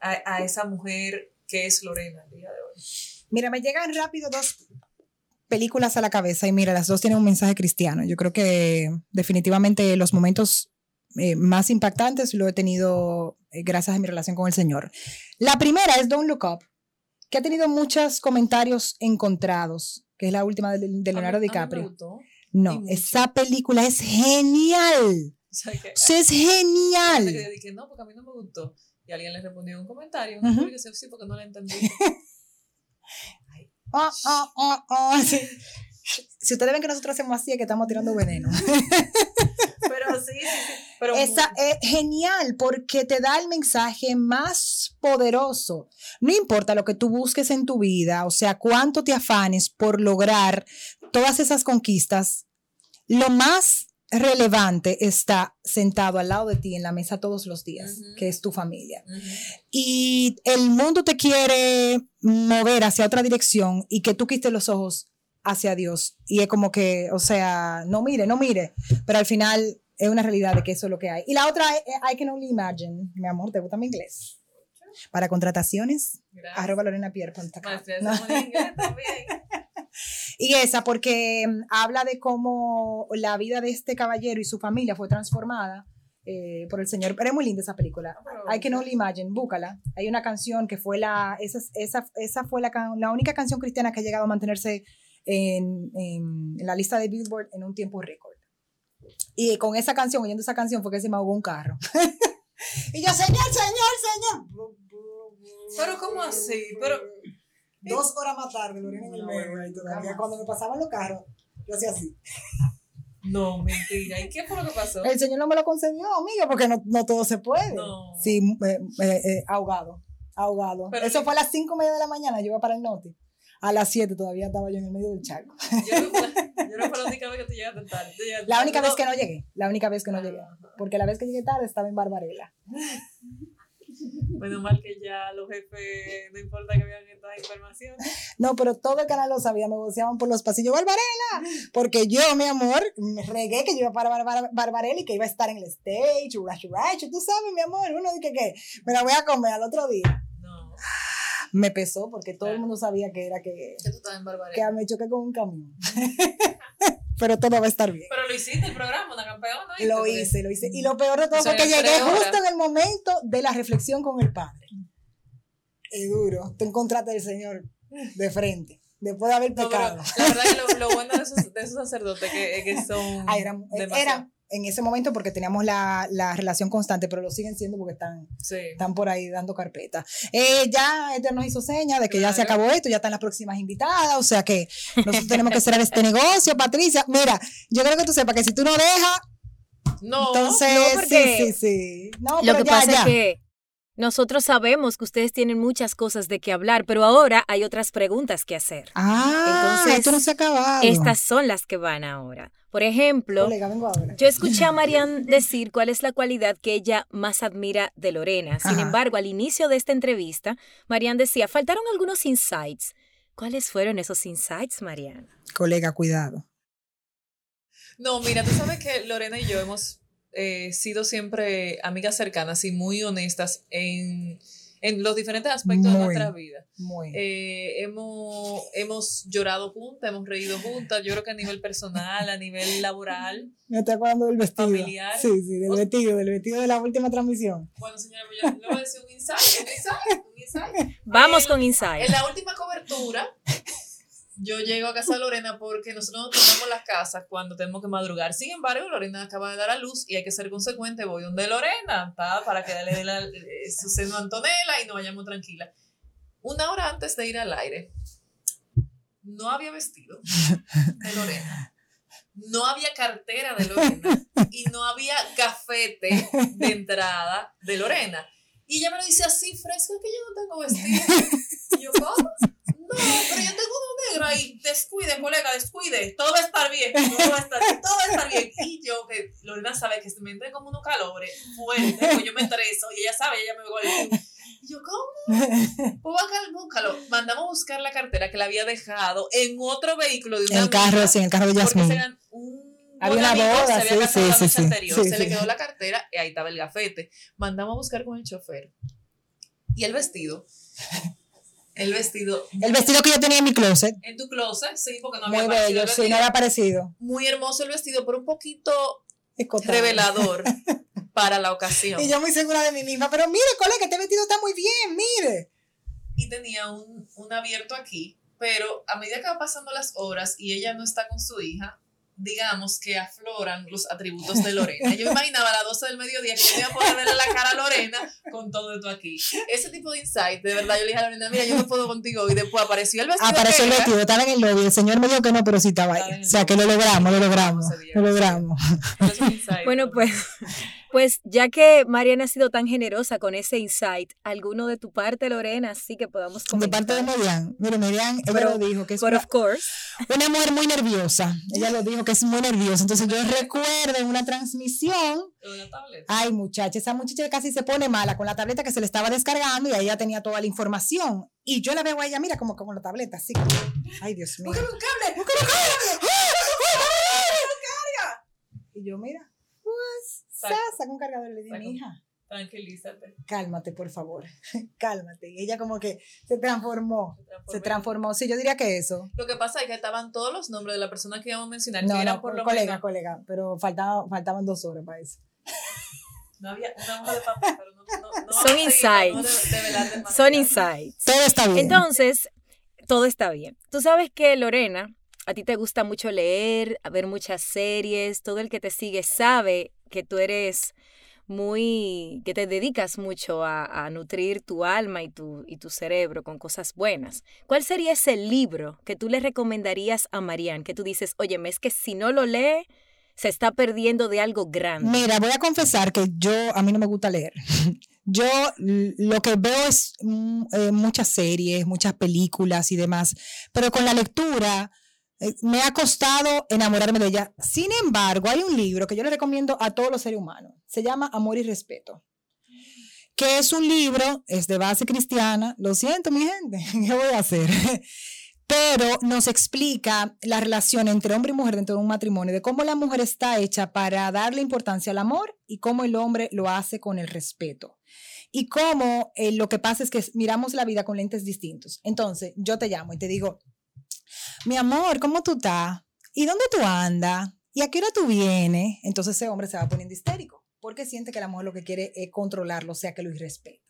a, a esa mujer que es Lorena el día de hoy. Mira, me llegan rápido dos películas a la cabeza y mira, las dos tienen un mensaje cristiano. Yo creo que definitivamente los momentos eh, más impactantes lo he tenido eh, gracias a mi relación con el Señor. La primera es Don't Look Up, que ha tenido muchos comentarios encontrados, que es la última de, de Leonardo A mí- a mí me DiCaprio. gustó. No, esa película es genial. O sea, que, O sea, es que genial. yo dije, no, porque a mí no me gustó. Y alguien le respondió un comentario, en Ujú. una publicación, sí, porque no la entendí. Ah, ah, ah, ah, sí. Si ustedes ven que nosotros hacemos así, es que estamos tirando veneno. Pero sí, sí, sí. Pero Esa es genial porque te da el mensaje más poderoso. No importa lo que tú busques en tu vida, o sea, cuánto te afanes por lograr todas esas conquistas, lo más relevante está sentado al lado de ti en la mesa todos los días, que es tu familia. Y el mundo te quiere mover hacia otra dirección y que tú quites los ojos hacia Dios. Y es como que, o sea, no mire, no mire, pero al final es una realidad de que eso es lo que hay. Y la otra es I Can Only Imagine. Mi amor, ¿te gusta mi inglés? Para contrataciones, Gracias. arroba Lorena Pierre. No. Y esa, porque mm, habla de cómo la vida de este caballero y su familia fue transformada eh, por el Señor. Pero es muy linda esa película. I Can Only Imagine, búscala. Hay una canción que fue la, esa, esa, esa fue la, la única canción cristiana que ha llegado a mantenerse en, en- en la lista de Billboard en un tiempo récord. Y con esa canción, oyendo esa canción, fue que se me ahogó un carro. y yo, señor, señor, señor. Pero ¿cómo así? Pero Dos horas más tarde, Lorena en el medio, ahí todavía. Cuando me pasaban los carros, yo hacía así. no, mentira. ¿Y qué fue lo que pasó? El Señor no me lo concedió, amiga, porque no, no todo se puede. No. Sí, eh, eh, eh, ahogado, ahogado. Pero Eso fue a las cinco y media de la mañana, yo iba para el norte. A las 7 todavía estaba yo en el medio del charco. Yo no, fue, yo no fue la única vez que tú llegaste tarde. Llegaste La única tarde. vez que no llegué, la única vez que no Ah, llegué. Porque la vez que llegué tarde estaba en Barbarella. Menos mal que ya los jefes, no importa que vean esta información. No, pero todo el canal lo sabía, me voceaban por los pasillos, Barbarella. Porque yo, mi amor, me regué que yo iba para Barbar- Barbarella y que iba a estar en el stage, racho, racho, tú sabes, mi amor, uno dice que me la voy a comer al otro día. No, Me pesó porque todo el mundo sabía que era que, que me choqué con un camión. pero todo va a estar bien. Pero lo hiciste el programa, una campeona. ¿viste? Lo hice, lo hice. Y lo peor de todo O sea, fue que llegué justo en el momento de la reflexión con el Padre. Es duro. Tú encontraste al Señor de frente, después de haber No, pecado. la verdad que lo, lo bueno de esos, de esos sacerdotes que, es que son. Ah, eran, demasiado. eran en ese momento porque teníamos la, la relación constante, pero lo siguen siendo porque están, Sí. están por ahí dando carpeta. Eh, ya este nos hizo seña de que ya se acabó esto, ya están las próximas invitadas, o sea que nosotros tenemos que cerrar este negocio, Patricia. Mira, yo creo que tú sepas que si tú no dejas, No, entonces no, porque sí, sí, sí. No, Lo pero que ya, pasa ya. es que nosotros sabemos que ustedes tienen muchas cosas de qué hablar, pero ahora hay otras preguntas que hacer. Ah, Entonces, esto no se ha acabado. Estas son las que van ahora. Por ejemplo, Colega, vengo ahora. yo escuché a Marian decir cuál es la cualidad que ella más admira de Lorena. Sin Ajá. embargo, al inicio de esta entrevista, Marian decía, faltaron algunos insights. ¿Cuáles fueron esos insights, Marian? Colega, cuidado. No, mira, tú sabes que Lorena y yo hemos eh, sido siempre amigas cercanas y muy honestas en, en los diferentes aspectos de nuestra vida. Muy. Eh, hemos, hemos llorado juntas, hemos reído juntas, yo creo que a nivel personal, a nivel laboral. Me estoy acordando del vestido. familiar. Sí, sí, del O- vestido, del vestido de la última transmisión. Bueno, señora, pues yo le voy a decir un insight, un insight, un insight. Vamos con Inside. En la última cobertura, yo llego a casa de Lorena porque nosotros no tomamos las casas cuando tenemos que madrugar. Sin embargo, Lorena acaba de dar a luz y hay que ser consecuente. Voy donde Lorena, ¿está? Para que le dé eh, su seno a Antonella y nos vayamos tranquilas. Una hora antes de ir al aire, no había vestido de Lorena. No había cartera de Lorena y no había gafete de entrada de Lorena. Y ella me lo dice así, fresco, que yo no tengo vestido. Y yo, ¿cómo? No, pero yo tengo uno negro ahí. Descuide, colega, descuide. Todo va a estar bien. Todo va a estar, todo va a estar bien. Y yo, que Lorena sabe que se me entran como unos calores fuertes, pues yo me estreso y ella sabe, ella me ve Y yo, ¿cómo? Pues búscalo, búscalo. Mandamos a buscar la cartera que la había dejado en otro vehículo de una En el carro, amiga, sí, en el carro de serán un Había una boda, se había sí, casado la sí, noche sí, anterior, sí, se sí. le quedó la cartera y ahí estaba el gafete. Mandamos a buscar con el chofer. Y el vestido. El vestido. El vestido que yo tenía en mi closet. En tu closet, sí, porque no Muy había aparecido bello, el sí, no había parecido. Muy hermoso el vestido, pero un poquito Escotado. revelador para la ocasión. Y yo muy segura de mí misma, pero mire, colega, este vestido está muy bien, mire. y tenía un, un abierto aquí, pero a medida que van pasando las horas y ella no está con su hija, digamos que afloran los atributos de Lorena. Yo me imaginaba a las 12 del mediodía que yo iba a poder verle la cara a Lorena con todo esto aquí. Ese tipo de insight, de verdad, yo le dije a Lorena, mira, yo no puedo contigo. Y después apareció el vestido. Apareció el vestido, estaba en el lobby. El señor me dijo que no, pero sí estaba ahí. O sea, que lo logramos, lo logramos. Lo logramos. Bueno, ¿no? pues, pues ya que Mariana ha sido tan generosa con ese insight, ¿alguno de tu parte, Lorena, sí que podamos De comentar? parte de Merian. Mire, Merian, ella Pero- lo dijo, que es But una, of course. una mujer muy nerviosa. Ella lo dijo, que es muy nerviosa. Entonces yo recuerdo en una transmisión de la tableta. Ay, muchacha, esa muchacha casi se pone mala con la tableta que se le estaba descargando y ahí ella tenía toda la información. Y yo la veo a ella, mira, como con la tableta, así. Ay, Dios mío. ¡Búscame un cable! ¡Búscame un cable! Y yo, mira, Saca. sa- saca un cargador le dije, mi hija, Tranquilízate. cálmate, por favor, cálmate. Y ella como que se transformó, se transformé. transformó. Sí, yo diría que eso. Lo que pasa es que estaban todos los nombres de la persona que íbamos a mencionar, No, que eran no, por lo colega, menos. colega, pero faltaba, faltaban dos horas para eso. No había una hoja de papel, pero no, no, no Son insights. de-. Son insights. Todo está bien. Entonces, todo está bien. Tú sabes que, Lorena, a ti te gusta mucho leer, ver muchas series, todo el que te sigue sabe que tú eres muy, que te dedicas mucho a, nutrir tu alma y tu, y tu cerebro con cosas buenas. ¿Cuál sería ese libro que tú le recomendarías a Marianne? Que tú dices, oye, es que si no lo lee, se está perdiendo de algo grande. Mira, voy a confesar que yo, a mí no me gusta leer. Yo lo que veo es mm, eh, muchas series, muchas películas y demás, pero con la lectura me ha costado enamorarme de ella. Sin embargo, hay un libro que yo le recomiendo a todos los seres humanos. Se llama Amor y Respeto. Que es un libro, es de base cristiana. Lo siento, mi gente, ¿qué voy a hacer? pero nos explica la relación entre hombre y mujer dentro de un matrimonio, de cómo la mujer está hecha para darle importancia al amor y cómo el hombre lo hace con el respeto. Y cómo eh, lo que pasa es que miramos la vida con lentes distintos. Entonces, yo te llamo y te digo, mi amor, ¿cómo tú estás? ¿Y dónde tú andas? ¿Y a qué hora tú vienes? Entonces ese hombre se va poniendo histérico, porque siente que la mujer lo que quiere es controlarlo, o sea, que lo irrespeta.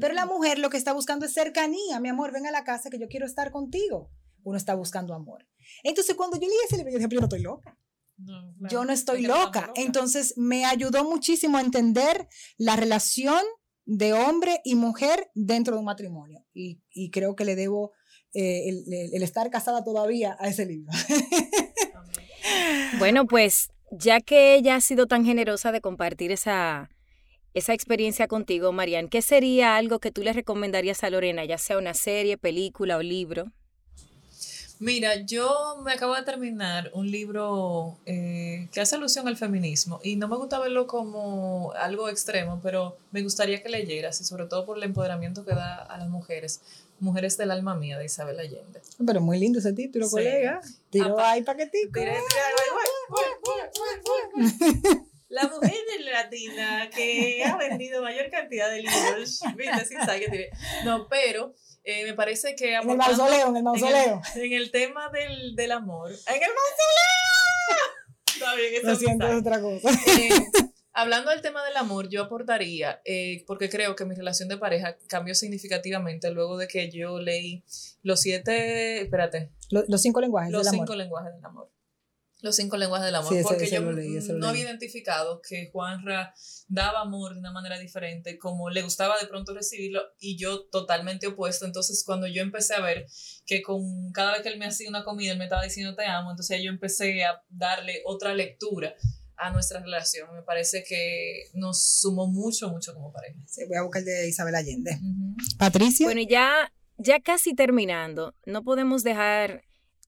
Pero la mujer lo que está buscando es cercanía. Mi amor, ven a la casa que yo quiero estar contigo. Uno está buscando amor. Entonces, cuando yo leí ese libro, yo dije, yo no estoy loca. No, claro. Yo no estoy loca. Entonces, me ayudó muchísimo a entender la relación de hombre y mujer dentro de un matrimonio. Y, y creo que le debo eh, el, el- el estar casada todavía a ese libro. Bueno, pues ya que ella ha sido tan generosa de compartir esa, esa experiencia contigo, Marian, ¿qué sería algo que tú le recomendarías a Lorena, ya sea una serie, película o libro? Mira, yo me acabo de terminar un libro eh, que hace alusión al feminismo y no me gusta verlo como algo extremo, pero me gustaría que leyeras y sobre todo por el empoderamiento que da a las mujeres. Mujeres del alma mía de Isabel Allende. Pero muy lindo ese título, Sí. colega. Tiro ahí paquetico. Tiré. La mujer latina que ha vendido mayor cantidad de libros. ¿Viste? Sin saber que tiene. No, pero eh, me parece que. En el mausoleo, en el mausoleo. En el, en el tema del, del amor. ¡En el mausoleo! Está bien, eso Lo siento, es otra cosa. Eh, hablando del tema del amor, yo aportaría, eh, porque creo que mi relación de pareja cambió significativamente luego de que yo leí los siete, espérate, Lo- Los, cinco lenguajes los del cinco amor. lenguajes del amor. Los cinco lenguajes del amor. Sí, porque ese yo leí, no había identificado que Juanra daba amor de una manera diferente, como le gustaba de pronto recibirlo, y yo totalmente opuesto. Entonces, cuando yo empecé a ver que con cada vez que él me hacía una comida, él me estaba diciendo te amo, entonces yo empecé a darle otra lectura a nuestra relación. Me parece que nos sumó mucho, mucho como pareja. Sí, voy a buscar el de Isabel Allende. Patricia. Bueno, y ya, ya casi terminando, no podemos dejar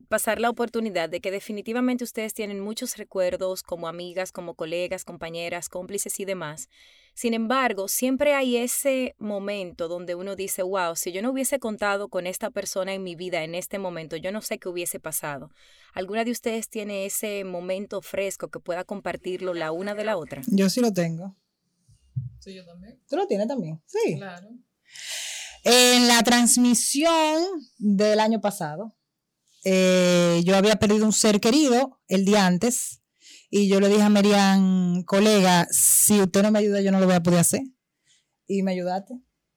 pasar la oportunidad de que definitivamente ustedes tienen muchos recuerdos como amigas, como colegas, compañeras, cómplices y demás. Sin embargo, siempre hay ese momento donde uno dice, wow, si yo no hubiese contado con esta persona en mi vida en este momento, yo no sé qué hubiese pasado. ¿Alguna de ustedes tiene ese momento fresco que pueda compartirlo la una de la otra? Yo sí lo tengo. Sí, yo también. ¿Tú lo tienes también? Sí. Claro. En la transmisión del año pasado, eh, yo había perdido un ser querido el día antes y yo le dije a Merian, colega, si usted no me ayuda, yo no lo voy a poder hacer. Y me ayudaste,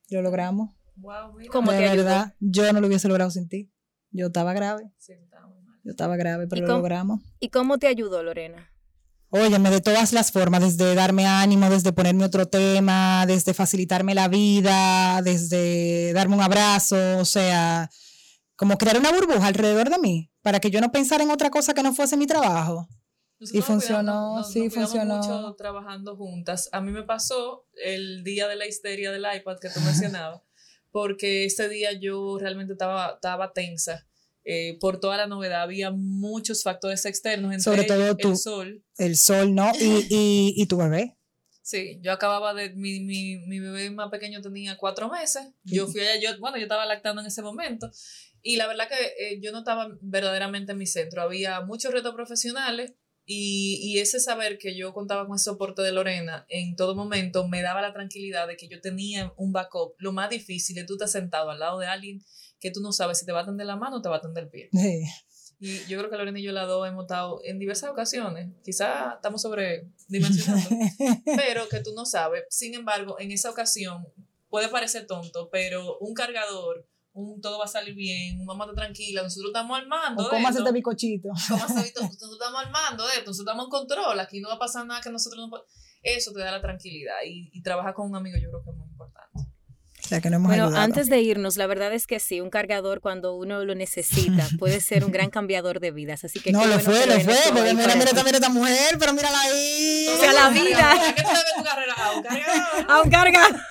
lo logramos. Wow. ¿Cómo de ayudó? verdad, yo no lo hubiese logrado sin ti. Yo estaba grave, Sí, estaba muy mal. yo estaba grave, pero ¿Y lo cómo? logramos. ¿Y cómo te ayudó, Lorena? Óyeme, de todas las formas, desde darme ánimo, desde ponerme otro tema, desde facilitarme la vida, desde darme un abrazo, o sea, como crear una burbuja alrededor de mí, para que yo no pensara en otra cosa que no fuese mi trabajo. Nosotros Y funcionó, nos- sí, nos funcionó. mucho trabajando juntas. A mí me pasó el día de la histeria del iPad que tú mencionabas, porque ese día yo realmente estaba, estaba tensa. eh, por toda la novedad había muchos factores externos, entre Sobre todo tú. el sol. El sol, ¿no? Y, y, y tu bebé. Sí, yo acababa de, mi, mi, mi bebé más pequeño tenía cuatro meses, yo fui allá, yo, bueno, yo estaba lactando en ese momento, y la verdad que eh, yo no estaba verdaderamente en mi centro, había muchos retos profesionales, y, y ese saber que yo contaba con ese soporte de Lorena en todo momento me daba la tranquilidad de que yo tenía un backup. Lo más difícil es tú estás sentado al lado de alguien que tú no sabes si te va a tender la mano o te va a tender el pie. Sí. Y yo creo que Lorena y yo las dos hemos estado en diversas ocasiones. Quizá estamos sobredimensionando, pero que tú no sabes. Sin embargo, en esa ocasión puede parecer tonto, pero un cargador, un todo va a salir bien, un mamá está tranquila, nosotros estamos armando. O esto. este bicochito. ¿Cómo has visto? Nosotros estamos armando de esto, nosotros estamos en control, aquí no va a pasar nada que nosotros no Eso te da la tranquilidad y, y trabajar con un amigo yo creo que es muy importante. O sea, que no hemos Bueno, ayudado. antes de irnos, la verdad es que sí, un cargador cuando uno lo necesita puede ser un gran cambiador de vidas. Así que no, lo bueno fue, que lo fue. Porque mira, mira, mira esta mujer, pero mírala ahí. O sea, la vida. ¿A qué tu carrera? A un cargador. a un cargador.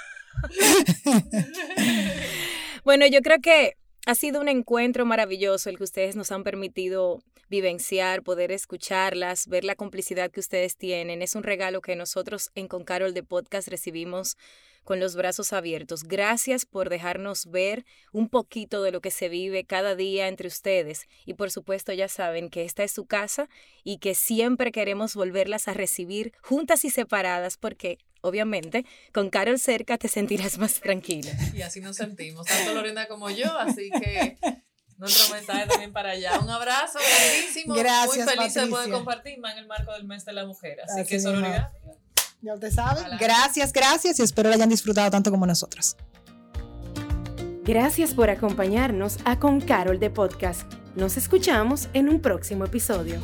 Bueno, yo creo que ha sido un encuentro maravilloso el que ustedes nos han permitido vivenciar, poder escucharlas, ver la complicidad que ustedes tienen. Es un regalo que nosotros en Con Carol de Podcast recibimos con los brazos abiertos. Gracias por dejarnos ver un poquito de lo que se vive cada día entre ustedes. Y por supuesto ya saben que esta es su casa y que siempre queremos volverlas a recibir juntas y separadas porque obviamente con Carol cerca te sentirás más tranquila. Y así nos sentimos, tanto Lorena como yo, así que nuestro mensaje también para allá. Un abrazo grandísimo, Gracias, muy feliz de poder compartir más en el marco del mes de la mujer. Así, Así que mismo. sororidad. Ya usted sabe. Ojalá. Gracias, gracias y espero lo hayan disfrutado tanto como nosotros. Gracias por acompañarnos a Con Carol de Podcast. Nos escuchamos en un próximo episodio.